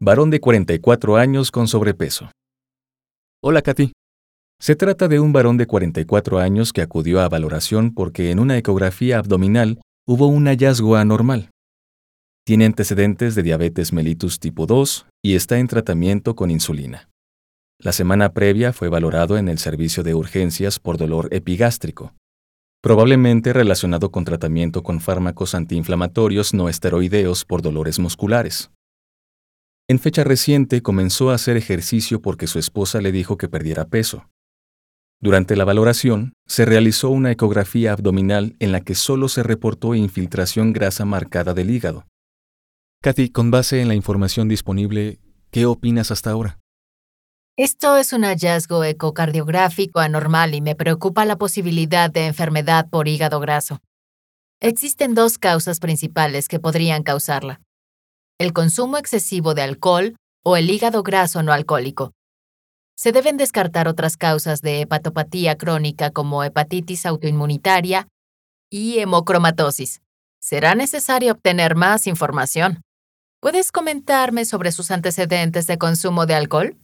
Varón de 44 años con sobrepeso. Hola, Kathy. Se trata de un varón de 44 años que acudió a valoración porque en una ecografía abdominal hubo un hallazgo anormal. Tiene antecedentes de diabetes mellitus tipo 2 y está en tratamiento con insulina. La semana previa fue valorado en el servicio de urgencias por dolor epigástrico, probablemente relacionado con tratamiento con fármacos antiinflamatorios no esteroideos por dolores musculares. En fecha reciente comenzó a hacer ejercicio porque su esposa le dijo que perdiera peso. Durante la valoración, se realizó una ecografía abdominal en la que solo se reportó infiltración grasa marcada del hígado. Kathy, con base en la información disponible, ¿qué opinas hasta ahora? Esto es un hallazgo ecocardiográfico anormal y me preocupa la posibilidad de enfermedad por hígado graso. Existen dos causas principales que podrían causarla. El consumo excesivo de alcohol o el hígado graso no alcohólico. Se deben descartar otras causas de hepatopatía crónica como hepatitis autoinmunitaria y hemocromatosis. Será necesario obtener más información. ¿Puedes comentarme sobre sus antecedentes de consumo de alcohol?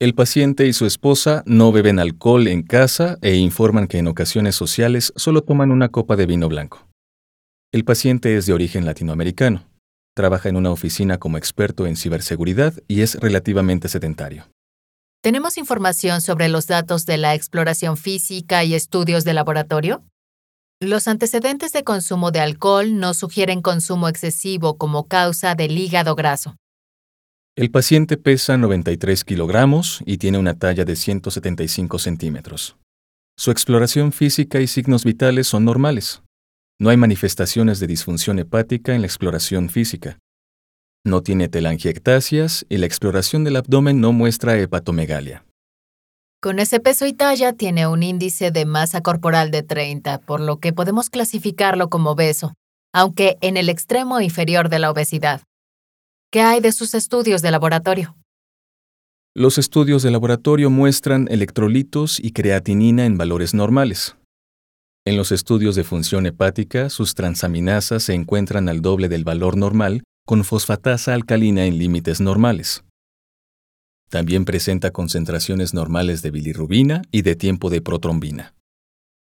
El paciente y su esposa no beben alcohol en casa e informan que en ocasiones sociales solo toman una copa de vino blanco. El paciente es de origen latinoamericano, trabaja en una oficina como experto en ciberseguridad y es relativamente sedentario. ¿Tenemos información sobre los datos de la exploración física y estudios de laboratorio? Los antecedentes de consumo de alcohol no sugieren consumo excesivo como causa del hígado graso. El paciente pesa 93 kilogramos y tiene una talla de 175 centímetros. Su exploración física y signos vitales son normales. No hay manifestaciones de disfunción hepática en la exploración física. No tiene telangiectasias y la exploración del abdomen no muestra hepatomegalia. Con ese peso y talla tiene un índice de masa corporal de 30, por lo que podemos clasificarlo como obeso, aunque en el extremo inferior de la obesidad. ¿Qué hay de sus estudios de laboratorio? Los estudios de laboratorio muestran electrolitos y creatinina en valores normales. En los estudios de función hepática, sus transaminasas se encuentran al doble del valor normal con fosfatasa alcalina en límites normales. También presenta concentraciones normales de bilirrubina y de tiempo de protrombina.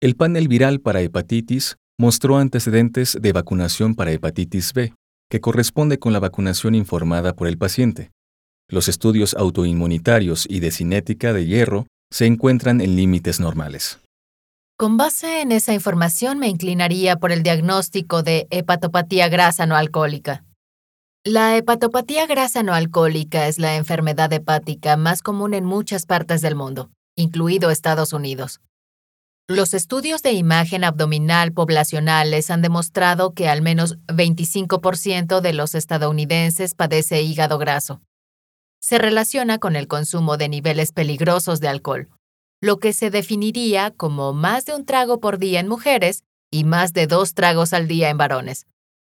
El panel viral para hepatitis mostró antecedentes de vacunación para hepatitis B, que corresponde con la vacunación informada por el paciente. Los estudios autoinmunitarios y de cinética de hierro se encuentran en límites normales. Con base en esa información me inclinaría por el diagnóstico de hepatopatía grasa no alcohólica. La hepatopatía grasa no alcohólica es la enfermedad hepática más común en muchas partes del mundo, incluido Estados Unidos. Los estudios de imagen abdominal poblacionales han demostrado que al menos 25% de los estadounidenses padece hígado graso. Se relaciona con el consumo de niveles peligrosos de alcohol, lo que se definiría como más de un trago por día en mujeres y más de dos tragos al día en varones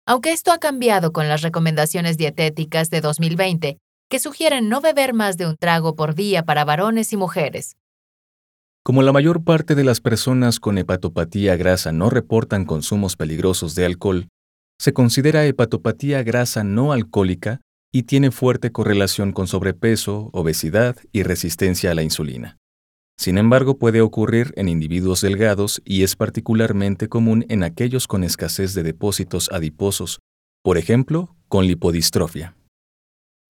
aunque esto ha cambiado con las recomendaciones dietéticas de 2020, que sugieren no beber más de un trago por día para varones y mujeres. Como la mayor parte de las personas con hepatopatía grasa no reportan consumos peligrosos de alcohol, se considera hepatopatía grasa no alcohólica y tiene fuerte correlación con sobrepeso, obesidad y resistencia a la insulina. Sin embargo, puede ocurrir en individuos delgados y es particularmente común en aquellos con escasez de depósitos adiposos, por ejemplo, con lipodistrofia.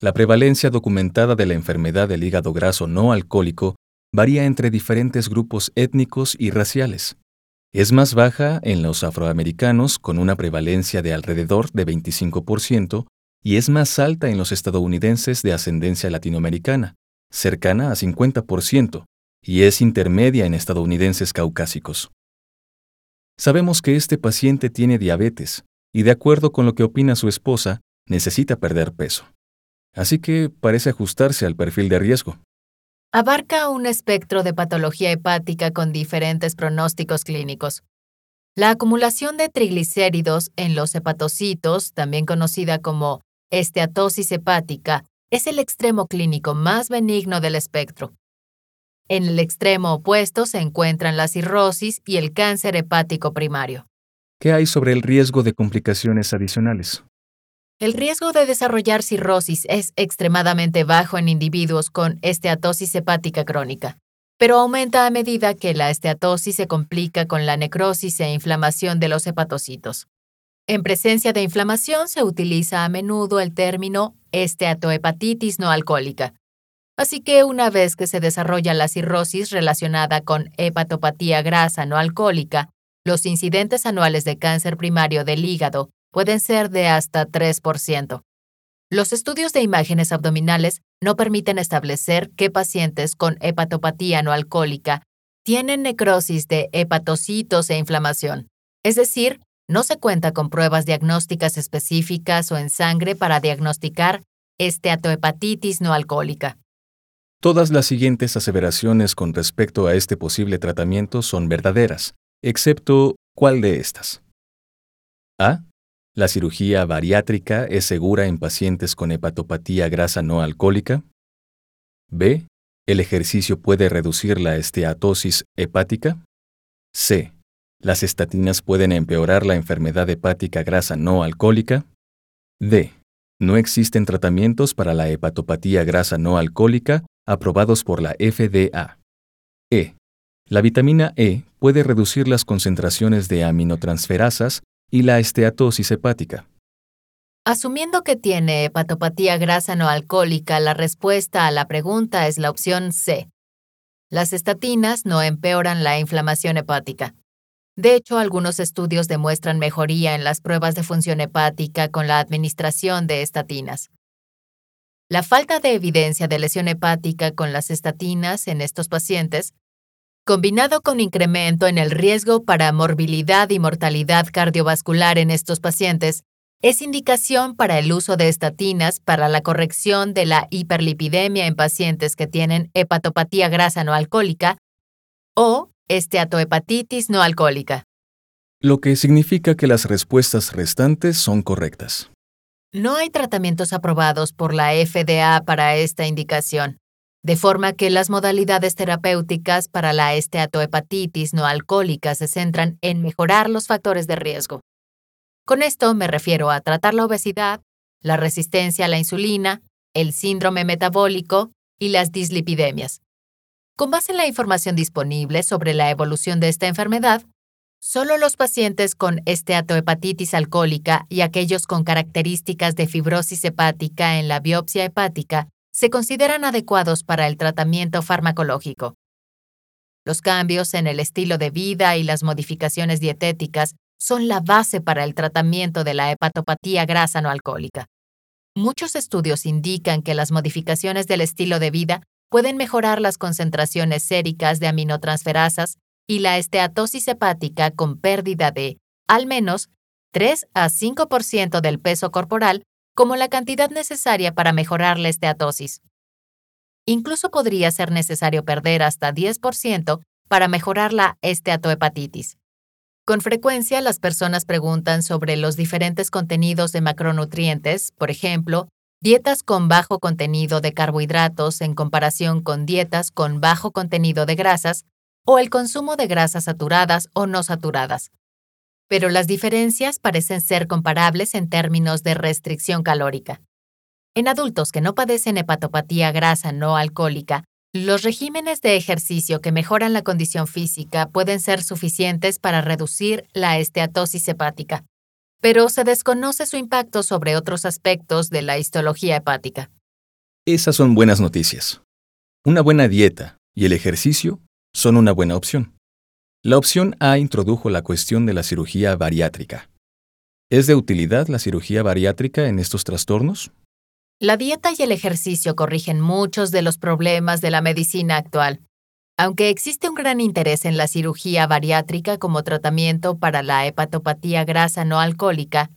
La prevalencia documentada de la enfermedad del hígado graso no alcohólico varía entre diferentes grupos étnicos y raciales. Es más baja en los afroamericanos con una prevalencia de alrededor de 25% y es más alta en los estadounidenses de ascendencia latinoamericana, cercana a 50%, y es intermedia en estadounidenses caucásicos. Sabemos que este paciente tiene diabetes y de acuerdo con lo que opina su esposa, necesita perder peso. así que parece ajustarse al perfil de riesgo. Abarca un espectro de patología hepática con diferentes pronósticos clínicos. La acumulación de triglicéridos en los hepatocitos, también conocida como esteatosis hepática, es el extremo clínico más benigno del espectro. En el extremo opuesto se encuentran la cirrosis y el cáncer hepático primario. ¿Qué hay sobre el riesgo de complicaciones adicionales? El riesgo de desarrollar cirrosis es extremadamente bajo en individuos con esteatosis hepática crónica, pero aumenta a medida que la esteatosis se complica con la necrosis e inflamación de los hepatocitos. En presencia de inflamación se utiliza a menudo el término esteatohepatitis no alcohólica. Así que una vez que se desarrolla la cirrosis relacionada con hepatopatía grasa no alcohólica, los incidentes anuales de cáncer primario del hígado pueden ser de hasta 3%. Los estudios de imágenes abdominales no permiten establecer qué pacientes con hepatopatía no alcohólica tienen necrosis de hepatocitos e inflamación. Es decir, no se cuenta con pruebas diagnósticas específicas o en sangre para diagnosticar esteatohepatitis no alcohólica. Todas las siguientes aseveraciones con respecto a este posible tratamiento son verdaderas, excepto ¿cuál de estas? A. ¿La cirugía bariátrica es segura en pacientes con hepatopatía grasa no alcohólica? B. ¿El ejercicio puede reducir la esteatosis hepática? C. ¿Las estatinas pueden empeorar la enfermedad hepática grasa no alcohólica? D. No existen tratamientos para la hepatopatía grasa no alcohólica aprobados por la FDA. E. La vitamina E puede reducir las concentraciones de aminotransferasas y la esteatosis hepática. Asumiendo que tiene hepatopatía grasa no alcohólica, la respuesta a la pregunta es la opción C. Las estatinas no empeoran la inflamación hepática. De hecho, algunos estudios demuestran mejoría en las pruebas de función hepática con la administración de estatinas. La falta de evidencia de lesión hepática con las estatinas en estos pacientes combinado con incremento en el riesgo para morbilidad y mortalidad cardiovascular en estos pacientes, es indicación para el uso de estatinas para la corrección de la hiperlipidemia en pacientes que tienen hepatopatía grasa no alcohólica o esteatohepatitis no alcohólica. Lo que significa que las respuestas restantes son correctas. No hay tratamientos aprobados por la FDA para esta indicación de forma que las modalidades terapéuticas para la esteatohepatitis no alcohólica se centran en mejorar los factores de riesgo. Con esto me refiero a tratar la obesidad, la resistencia a la insulina, el síndrome metabólico y las dislipidemias. Con base en la información disponible sobre la evolución de esta enfermedad, solo los pacientes con esteatohepatitis alcohólica y aquellos con características de fibrosis hepática en la biopsia hepática se consideran adecuados para el tratamiento farmacológico. Los cambios en el estilo de vida y las modificaciones dietéticas son la base para el tratamiento de la hepatopatía grasa no alcohólica. Muchos estudios indican que las modificaciones del estilo de vida pueden mejorar las concentraciones séricas de aminotransferasas y la esteatosis hepática con pérdida de, al menos, 3 a 5% del peso corporal como la cantidad necesaria para mejorar la esteatosis. Incluso podría ser necesario perder hasta 10% para mejorar la esteatohepatitis. Con frecuencia las personas preguntan sobre los diferentes contenidos de macronutrientes, por ejemplo, dietas con bajo contenido de carbohidratos en comparación con dietas con bajo contenido de grasas, o el consumo de grasas saturadas o no saturadas pero las diferencias parecen ser comparables en términos de restricción calórica. En adultos que no padecen hepatopatía grasa no alcohólica, los regímenes de ejercicio que mejoran la condición física pueden ser suficientes para reducir la esteatosis hepática, pero se desconoce su impacto sobre otros aspectos de la histología hepática. Esas son buenas noticias. Una buena dieta y el ejercicio son una buena opción. La opción A introdujo la cuestión de la cirugía bariátrica. ¿Es de utilidad la cirugía bariátrica en estos trastornos? La dieta y el ejercicio corrigen muchos de los problemas de la medicina actual. Aunque existe un gran interés en la cirugía bariátrica como tratamiento para la hepatopatía grasa no alcohólica,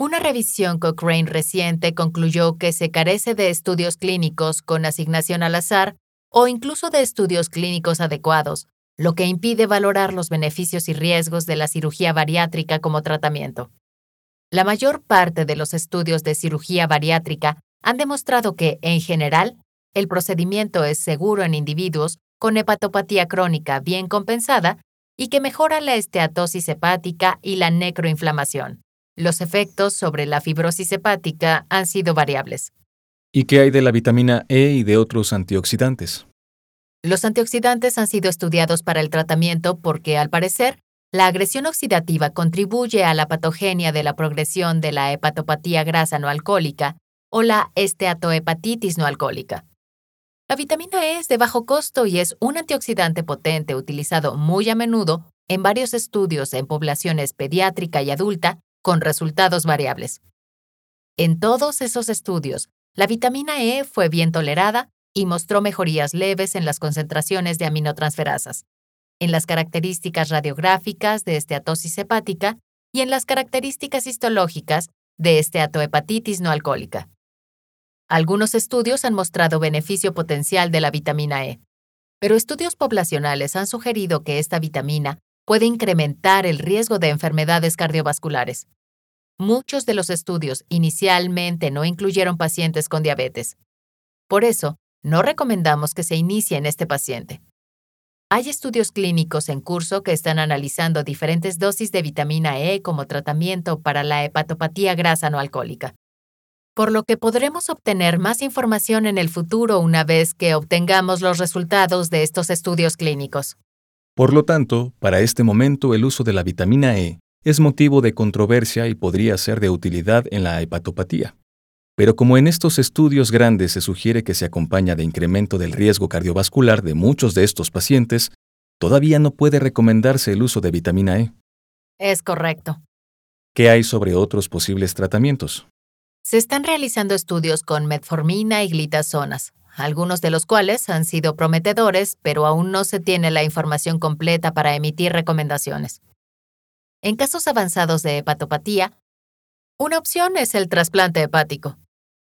Una revisión Cochrane reciente concluyó que se carece de estudios clínicos con asignación al azar o incluso de estudios clínicos adecuados, lo que impide valorar los beneficios y riesgos de la cirugía bariátrica como tratamiento. La mayor parte de los estudios de cirugía bariátrica han demostrado que, en general, el procedimiento es seguro en individuos con hepatopatía crónica bien compensada y que mejora la esteatosis hepática y la necroinflamación. Los efectos sobre la fibrosis hepática han sido variables. ¿Y qué hay de la vitamina E y de otros antioxidantes? Los antioxidantes han sido estudiados para el tratamiento porque, al parecer, la agresión oxidativa contribuye a la patogenia de la progresión de la hepatopatía grasa no alcohólica o la esteatohepatitis no alcohólica. La vitamina E es de bajo costo y es un antioxidante potente utilizado muy a menudo en varios estudios en poblaciones pediátrica y adulta con resultados variables. En todos esos estudios, la vitamina E fue bien tolerada y mostró mejorías leves en las concentraciones de aminotransferasas, en las características radiográficas de esteatosis hepática y en las características histológicas de esteatohepatitis no alcohólica. Algunos estudios han mostrado beneficio potencial de la vitamina E, pero estudios poblacionales han sugerido que esta vitamina puede incrementar el riesgo de enfermedades cardiovasculares. Muchos de los estudios inicialmente no incluyeron pacientes con diabetes. Por eso, no recomendamos que se inicie en este paciente. Hay estudios clínicos en curso que están analizando diferentes dosis de vitamina E como tratamiento para la hepatopatía grasa no alcohólica, por lo que podremos obtener más información en el futuro una vez que obtengamos los resultados de estos estudios clínicos. Por lo tanto, para este momento el uso de la vitamina E es motivo de controversia y podría ser de utilidad en la hepatopatía. Pero como en estos estudios grandes se sugiere que se acompaña de incremento del riesgo cardiovascular de muchos de estos pacientes, todavía no puede recomendarse el uso de vitamina E. Es correcto. ¿Qué hay sobre otros posibles tratamientos? Se están realizando estudios con metformina y glitazonas, algunos de los cuales han sido prometedores, pero aún no se tiene la información completa para emitir recomendaciones. En casos avanzados de hepatopatía, una opción es el trasplante hepático.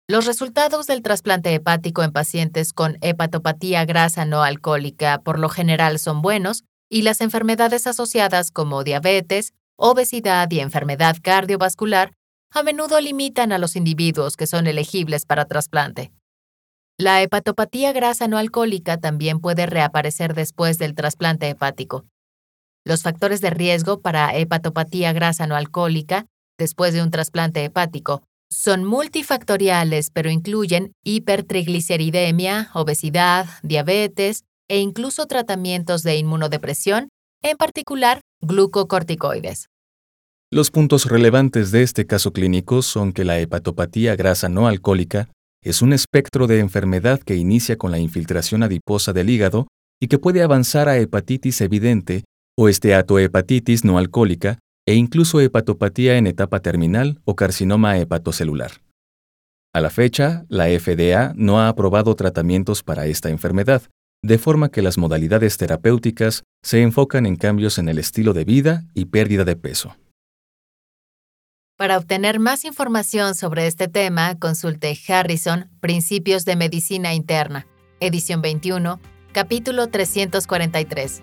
Los resultados del trasplante hepático en pacientes con hepatopatía grasa no alcohólica por lo general son buenos y las enfermedades asociadas como diabetes, obesidad y enfermedad cardiovascular a menudo limitan a los individuos que son elegibles para trasplante. La hepatopatía grasa no alcohólica también puede reaparecer después del trasplante hepático. Los factores de riesgo para hepatopatía grasa no alcohólica después de un trasplante hepático son multifactoriales, pero incluyen hipertrigliceridemia, obesidad, diabetes e incluso tratamientos de inmunodepresión, en particular glucocorticoides. Los puntos relevantes de este caso clínico son que la hepatopatía grasa no alcohólica es un espectro de enfermedad que inicia con la infiltración adiposa del hígado y que puede avanzar a hepatitis evidente o esteatohepatitis no alcohólica e incluso hepatopatía en etapa terminal o carcinoma hepatocelular. A la fecha, la FDA no ha aprobado tratamientos para esta enfermedad, de forma que las modalidades terapéuticas se enfocan en cambios en el estilo de vida y pérdida de peso. Para obtener más información sobre este tema, consulte Harrison, Principios de Medicina Interna, edición 21, capítulo 343.